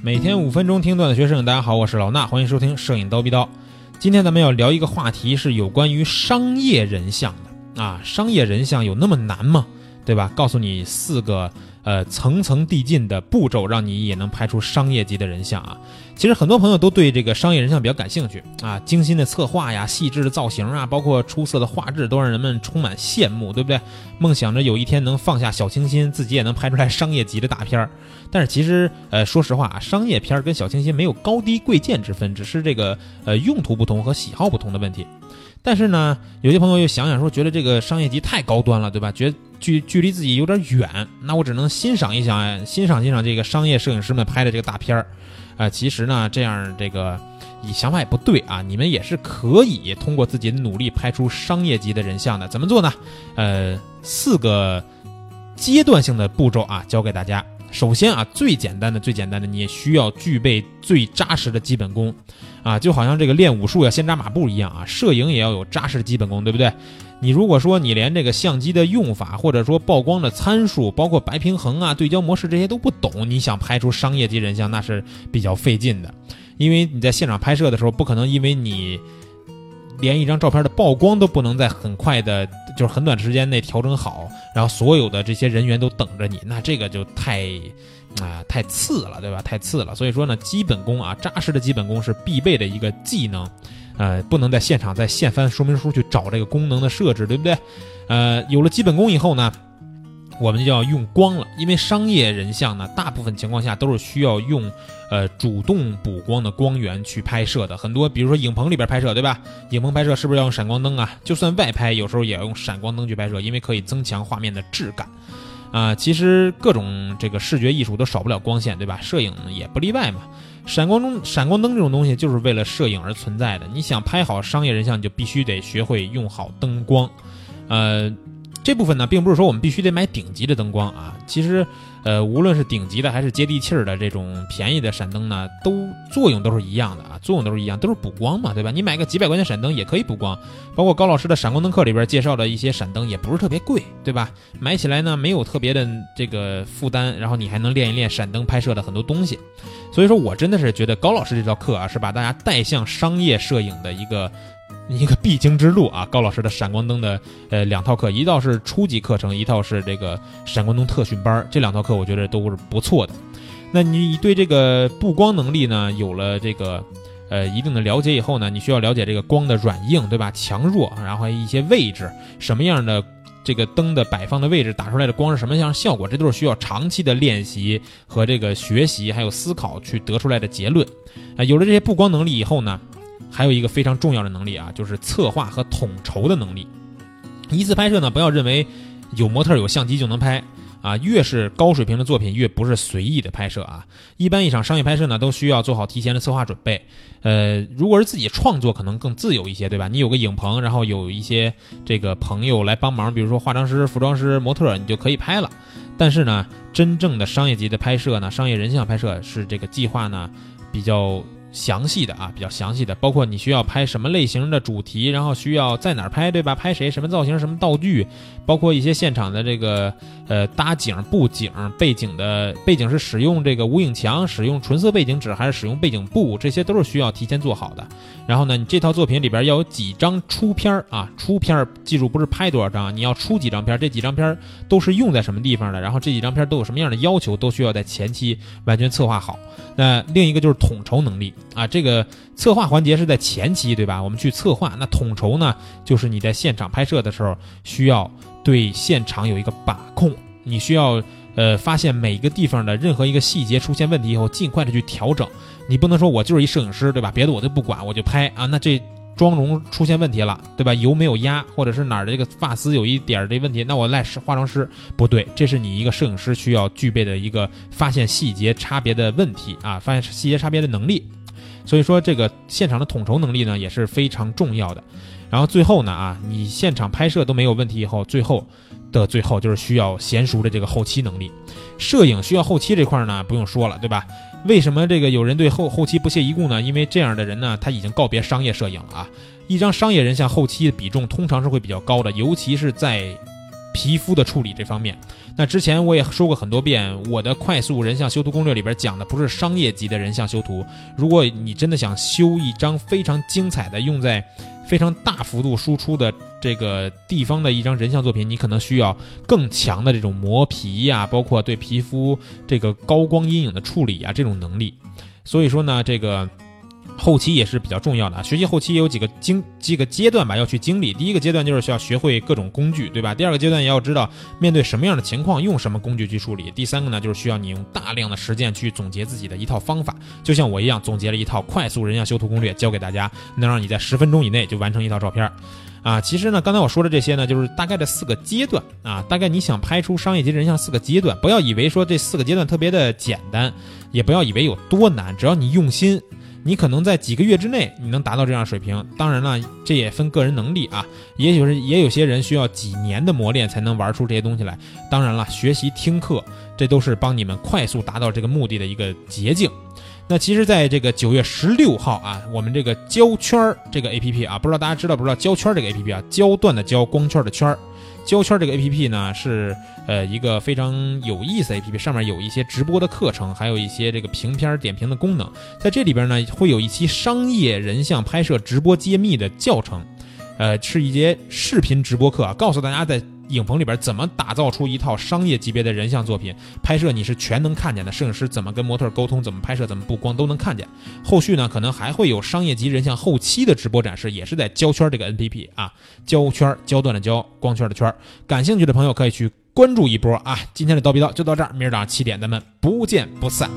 每天五分钟听段子学摄影，大家好，我是老衲，欢迎收听摄影刀逼刀。今天咱们要聊一个话题，是有关于商业人像的啊。商业人像有那么难吗？对吧？告诉你四个呃层层递进的步骤，让你也能拍出商业级的人像啊。其实很多朋友都对这个商业人像比较感兴趣啊，精心的策划呀、细致的造型啊，包括出色的画质，都让人们充满羡慕，对不对？梦想着有一天能放下小清新，自己也能拍出来商业级的大片儿。但是其实呃，说实话啊，商业片儿跟小清新没有高低贵贱之分，只是这个呃用途不同和喜好不同的问题。但是呢，有些朋友又想想说，觉得这个商业级太高端了，对吧？觉距距离自己有点远，那我只能欣赏一下，欣赏欣赏这个商业摄影师们拍的这个大片儿。啊，其实呢，这样这个，你想法也不对啊。你们也是可以通过自己努力拍出商业级的人像的。怎么做呢？呃，四个阶段性的步骤啊，教给大家。首先啊，最简单的、最简单的，你也需要具备最扎实的基本功，啊，就好像这个练武术要先扎马步一样啊，摄影也要有扎实的基本功，对不对？你如果说你连这个相机的用法，或者说曝光的参数，包括白平衡啊、对焦模式这些都不懂，你想拍出商业级人像，那是比较费劲的，因为你在现场拍摄的时候，不可能因为你。连一张照片的曝光都不能在很快的，就是很短时间内调整好，然后所有的这些人员都等着你，那这个就太，啊，太次了，对吧？太次了。所以说呢，基本功啊，扎实的基本功是必备的一个技能，呃，不能在现场再现翻说明书去找这个功能的设置，对不对？呃，有了基本功以后呢？我们就要用光了，因为商业人像呢，大部分情况下都是需要用，呃，主动补光的光源去拍摄的。很多，比如说影棚里边拍摄，对吧？影棚拍摄是不是要用闪光灯啊？就算外拍，有时候也要用闪光灯去拍摄，因为可以增强画面的质感。啊，其实各种这个视觉艺术都少不了光线，对吧？摄影也不例外嘛。闪光灯、闪光灯这种东西就是为了摄影而存在的。你想拍好商业人像，你就必须得学会用好灯光，呃。这部分呢，并不是说我们必须得买顶级的灯光啊。其实，呃，无论是顶级的还是接地气儿的这种便宜的闪灯呢，都作用都是一样的啊，作用都是一样，都是补光嘛，对吧？你买个几百块钱闪灯也可以补光，包括高老师的闪光灯课里边介绍的一些闪灯也不是特别贵，对吧？买起来呢没有特别的这个负担，然后你还能练一练闪灯拍摄的很多东西。所以说我真的是觉得高老师这道课啊，是把大家带向商业摄影的一个。一个必经之路啊！高老师的闪光灯的呃两套课，一套是初级课程，一套是这个闪光灯特训班。这两套课我觉得都是不错的。那你对这个布光能力呢有了这个呃一定的了解以后呢，你需要了解这个光的软硬，对吧？强弱，然后一些位置，什么样的这个灯的摆放的位置，打出来的光是什么样效果，这都是需要长期的练习和这个学习还有思考去得出来的结论。啊，有了这些布光能力以后呢？还有一个非常重要的能力啊，就是策划和统筹的能力。一次拍摄呢，不要认为有模特有相机就能拍啊，越是高水平的作品，越不是随意的拍摄啊。一般一场商业拍摄呢，都需要做好提前的策划准备。呃，如果是自己创作，可能更自由一些，对吧？你有个影棚，然后有一些这个朋友来帮忙，比如说化妆师、服装师、模特，你就可以拍了。但是呢，真正的商业级的拍摄呢，商业人像拍摄是这个计划呢比较。详细的啊，比较详细的，包括你需要拍什么类型的主题，然后需要在哪儿拍，对吧？拍谁，什么造型，什么道具，包括一些现场的这个呃搭景、布景、背景的背景是使用这个无影墙，使用纯色背景纸，还是使用背景布，这些都是需要提前做好的。然后呢，你这套作品里边要有几张出片儿啊？出片儿，记住不是拍多少张，你要出几张片，这几张片都是用在什么地方的？然后这几张片都有什么样的要求，都需要在前期完全策划好。那另一个就是统筹能力。啊，这个策划环节是在前期，对吧？我们去策划，那统筹呢，就是你在现场拍摄的时候，需要对现场有一个把控，你需要呃发现每一个地方的任何一个细节出现问题以后，尽快的去调整。你不能说我就是一摄影师，对吧？别的我都不管，我就拍啊。那这妆容出现问题了，对吧？油没有压，或者是哪儿的这个发丝有一点儿这问题，那我赖是化妆师不对，这是你一个摄影师需要具备的一个发现细节差别的问题啊，发现细节差别的能力。所以说，这个现场的统筹能力呢也是非常重要的。然后最后呢，啊，你现场拍摄都没有问题以后，最后的最后就是需要娴熟的这个后期能力。摄影需要后期这块呢，不用说了，对吧？为什么这个有人对后后期不屑一顾呢？因为这样的人呢，他已经告别商业摄影了啊。一张商业人像后期的比重通常是会比较高的，尤其是在皮肤的处理这方面。那之前我也说过很多遍，我的快速人像修图攻略里边讲的不是商业级的人像修图。如果你真的想修一张非常精彩的，用在非常大幅度输出的这个地方的一张人像作品，你可能需要更强的这种磨皮呀，包括对皮肤这个高光阴影的处理啊这种能力。所以说呢，这个。后期也是比较重要的啊，学习后期也有几个经几个阶段吧，要去经历。第一个阶段就是需要学会各种工具，对吧？第二个阶段也要知道面对什么样的情况用什么工具去处理。第三个呢，就是需要你用大量的实践去总结自己的一套方法，就像我一样总结了一套快速人像修图攻略，教给大家，能让你在十分钟以内就完成一套照片。啊，其实呢，刚才我说的这些呢，就是大概的四个阶段啊，大概你想拍出商业级人像四个阶段，不要以为说这四个阶段特别的简单，也不要以为有多难，只要你用心。你可能在几个月之内，你能达到这样水平。当然了，这也分个人能力啊，也许是也有些人需要几年的磨练才能玩出这些东西来。当然了，学习听课，这都是帮你们快速达到这个目的的一个捷径。那其实，在这个九月十六号啊，我们这个胶圈儿这个 A P P 啊，不知道大家知道不知道胶圈这个 A P P 啊，焦段的焦，光圈的圈儿。胶圈这个 A P P 呢，是呃一个非常有意思 A P P，上面有一些直播的课程，还有一些这个评片点评的功能。在这里边呢，会有一期商业人像拍摄直播揭秘的教程，呃，是一节视频直播课啊，告诉大家在。影棚里边怎么打造出一套商业级别的人像作品？拍摄你是全能看见的，摄影师怎么跟模特沟通，怎么拍摄，怎么布光都能看见。后续呢，可能还会有商业级人像后期的直播展示，也是在胶圈这个 N P P 啊，胶圈焦段的胶，光圈的圈。感兴趣的朋友可以去关注一波啊！今天的刀逼刀就到这儿，明儿早上七点咱们不见不散。